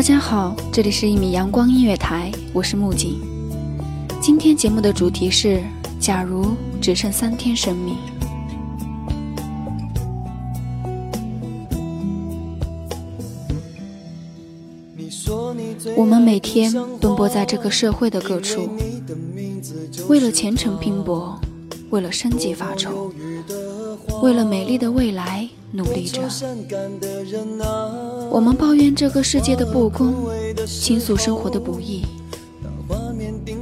大家好，这里是一米阳光音乐台，我是木槿。今天节目的主题是：假如只剩三天生命。我们每天奔波在这个社会的各处，为了前程拼搏，为了生计发愁，为了美丽的未来努力着。我们抱怨这个世界的不公，倾诉生活的不易。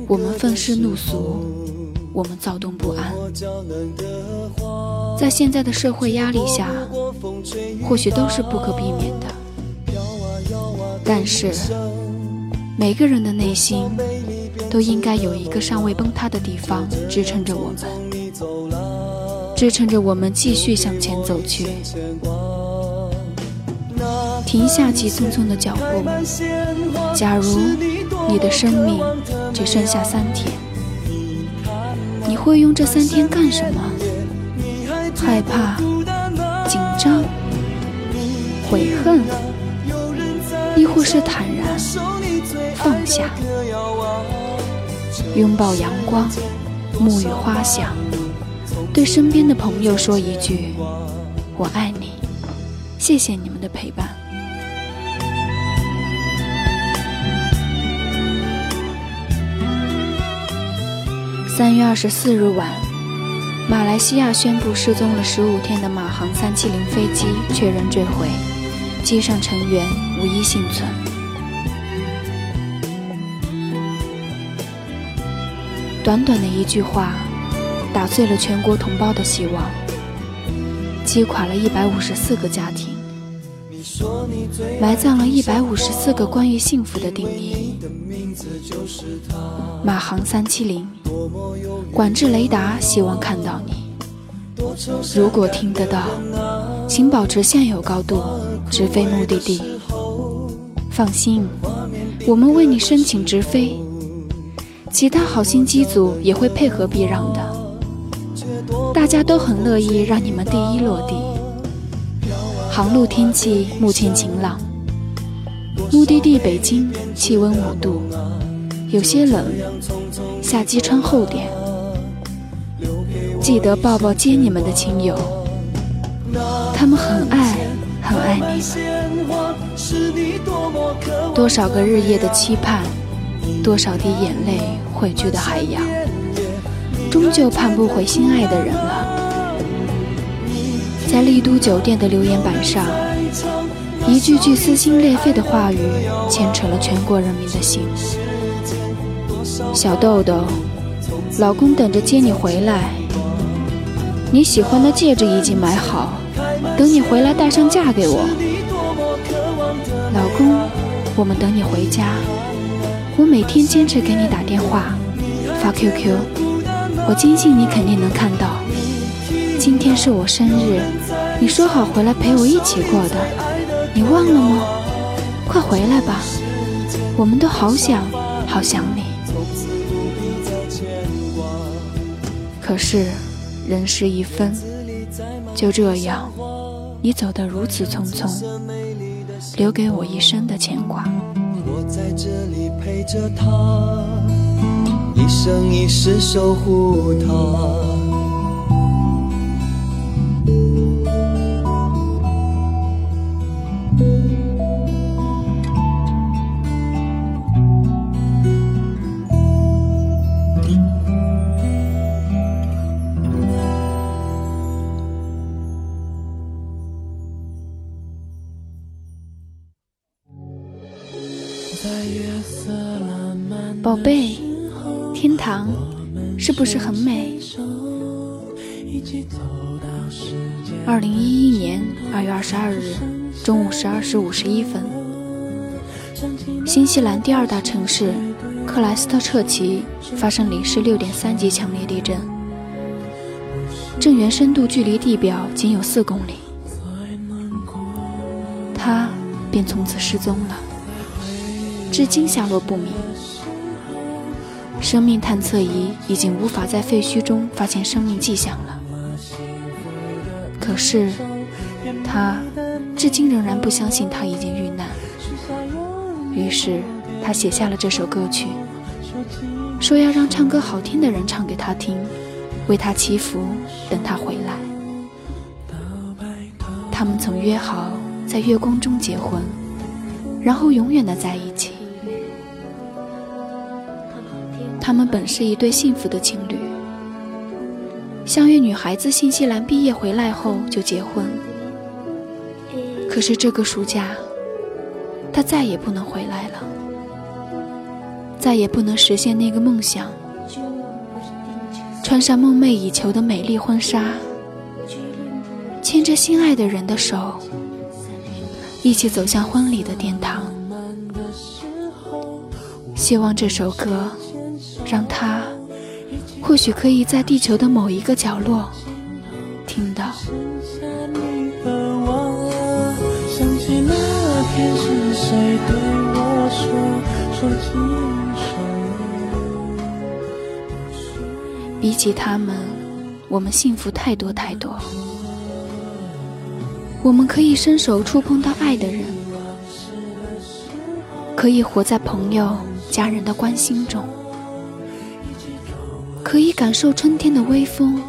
我们愤世怒俗，我们躁动不安。在现在的社会压力下，或许都是不可避免的。但是，每个人的内心都应该有一个尚未崩塌的地方支撑着我们，支撑着我们继续向前走去。停下急匆匆的脚步。假如你的生命只剩下三天，你会用这三天干什么？害怕、紧张、悔恨，亦或是坦然放下？拥抱阳光，沐浴花香，对身边的朋友说一句：“我爱你。”谢谢你们的陪伴。三月二十四日晚，马来西亚宣布失踪了十五天的马航三七零飞机确认坠毁，机上成员无一幸存。短短的一句话，打碎了全国同胞的希望，击垮了一百五十四个家庭，埋葬了一百五十四个关于幸福的定义。马航三七零。管制雷达，希望看到你。如果听得到，请保持现有高度，直飞目的地。放心，我们为你申请直飞，其他好心机组也会配合避让的。大家都很乐意让你们第一落地。航路天气目前晴朗，目的地北京气温五度，有些冷。下机穿厚点，记得抱抱接你们的亲友，他们很爱很爱你们。多少个日夜的期盼，多少滴眼泪汇聚的海洋，终究盼不回心爱的人了。在丽都酒店的留言板上，一句句撕心裂肺的话语，牵扯了全国人民的心。小豆豆，老公等着接你回来。你喜欢的戒指已经买好，等你回来戴上嫁给我。老公，我们等你回家。我每天坚持给你打电话，发 QQ，我坚信你肯定能看到。今天是我生日，你说好回来陪我一起过的，你忘了吗？快回来吧，我们都好想好想你。可是，人事已分，就这样，你走得如此匆匆，留给我一生的牵挂。我在这里陪着他，一生一世守护他。宝贝，天堂是不是很美？二零一一年二月二十二日中午十二时五十一分，新西兰第二大城市克莱斯特彻奇发生零时六点三级强烈地震，震源深度距离地表仅有四公里，他便从此失踪了，至今下落不明。生命探测仪已经无法在废墟中发现生命迹象了。可是，他至今仍然不相信他已经遇难。于是，他写下了这首歌曲，说要让唱歌好听的人唱给他听，为他祈福，等他回来。他们曾约好在月光中结婚，然后永远的在一起。他们本是一对幸福的情侣。相约女孩子新西兰毕业回来后就结婚，可是这个暑假，她再也不能回来了，再也不能实现那个梦想，穿上梦寐以求的美丽婚纱，牵着心爱的人的手，一起走向婚礼的殿堂。希望这首歌，让他。或许可以在地球的某一个角落听到。比起他们，我们幸福太多太多。我们可以伸手触碰到爱的人，可以活在朋友、家人的关心中。可以感受春天的微风，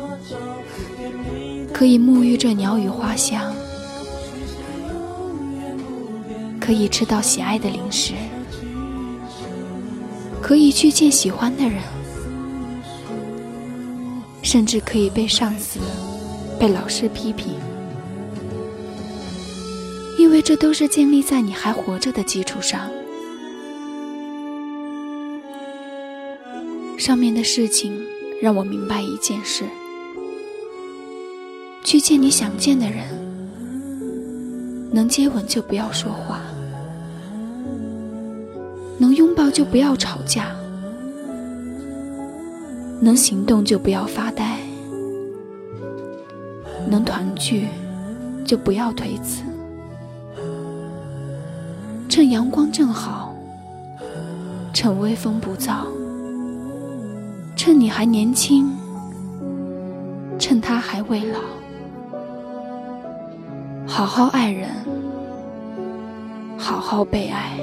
可以沐浴着鸟语花香，可以吃到喜爱的零食，可以去见喜欢的人，甚至可以被上司、被老师批评，因为这都是建立在你还活着的基础上。上面的事情让我明白一件事：去见你想见的人，能接吻就不要说话，能拥抱就不要吵架，能行动就不要发呆，能团聚就不要推辞。趁阳光正好，趁微风不燥。趁你还年轻，趁他还未老，好好爱人，好好被爱。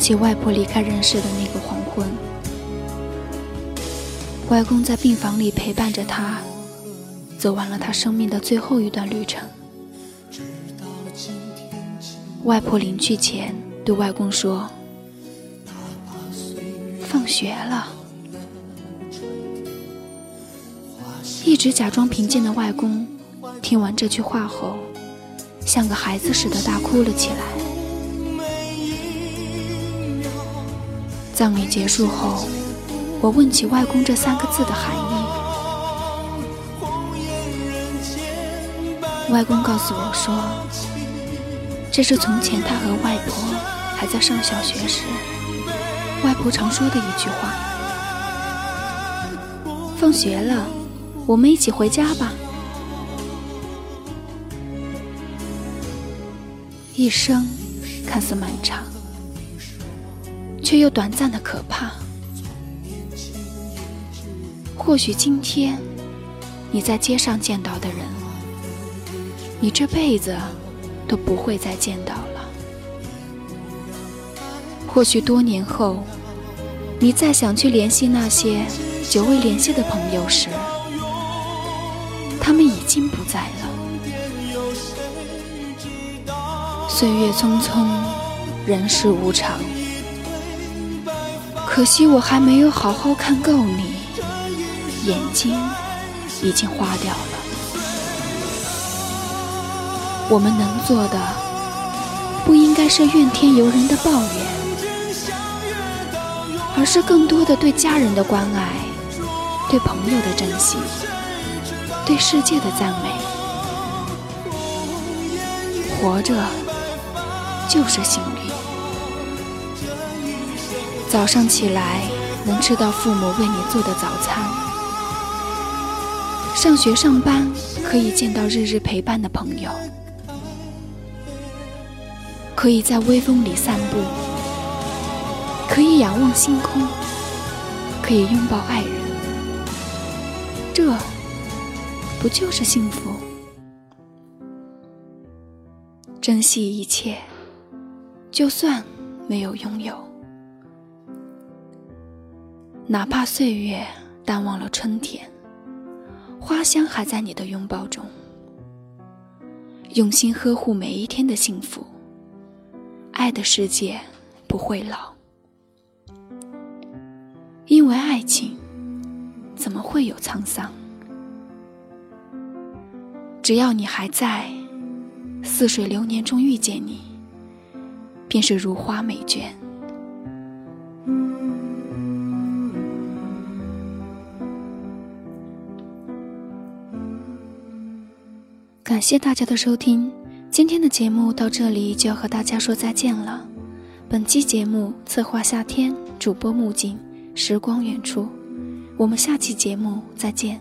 起外婆离开人世的那个黄昏，外公在病房里陪伴着他，走完了他生命的最后一段旅程。外婆临去前对外公说：“放学了。”一直假装平静的外公，听完这句话后，像个孩子似的大哭了起来。葬礼结束后，我问起外公这三个字的含义。外公告诉我说，这是从前他和外婆还在上小学时，外婆常说的一句话：“放学了，我们一起回家吧。”一生看似漫长。却又短暂的可怕。或许今天你在街上见到的人，你这辈子都不会再见到了。或许多年后，你再想去联系那些久未联系的朋友时，他们已经不在了。岁月匆匆，人世无常。可惜我还没有好好看够你，眼睛已经花掉了。我们能做的，不应该是怨天尤人的抱怨，而是更多的对家人的关爱，对朋友的珍惜，对世界的赞美。活着就是幸运。早上起来能吃到父母为你做的早餐，上学上班可以见到日日陪伴的朋友。可以在微风里散步，可以仰望星空，可以拥抱爱人，这不就是幸福？珍惜一切，就算没有拥有，哪怕岁月淡忘了春天，花香还在你的拥抱中，用心呵护每一天的幸福。爱的世界不会老，因为爱情怎么会有沧桑？只要你还在，似水流年中遇见你，便是如花美眷。感谢大家的收听。今天的节目到这里就要和大家说再见了。本期节目策划夏天，主播木槿，时光远处。我们下期节目再见。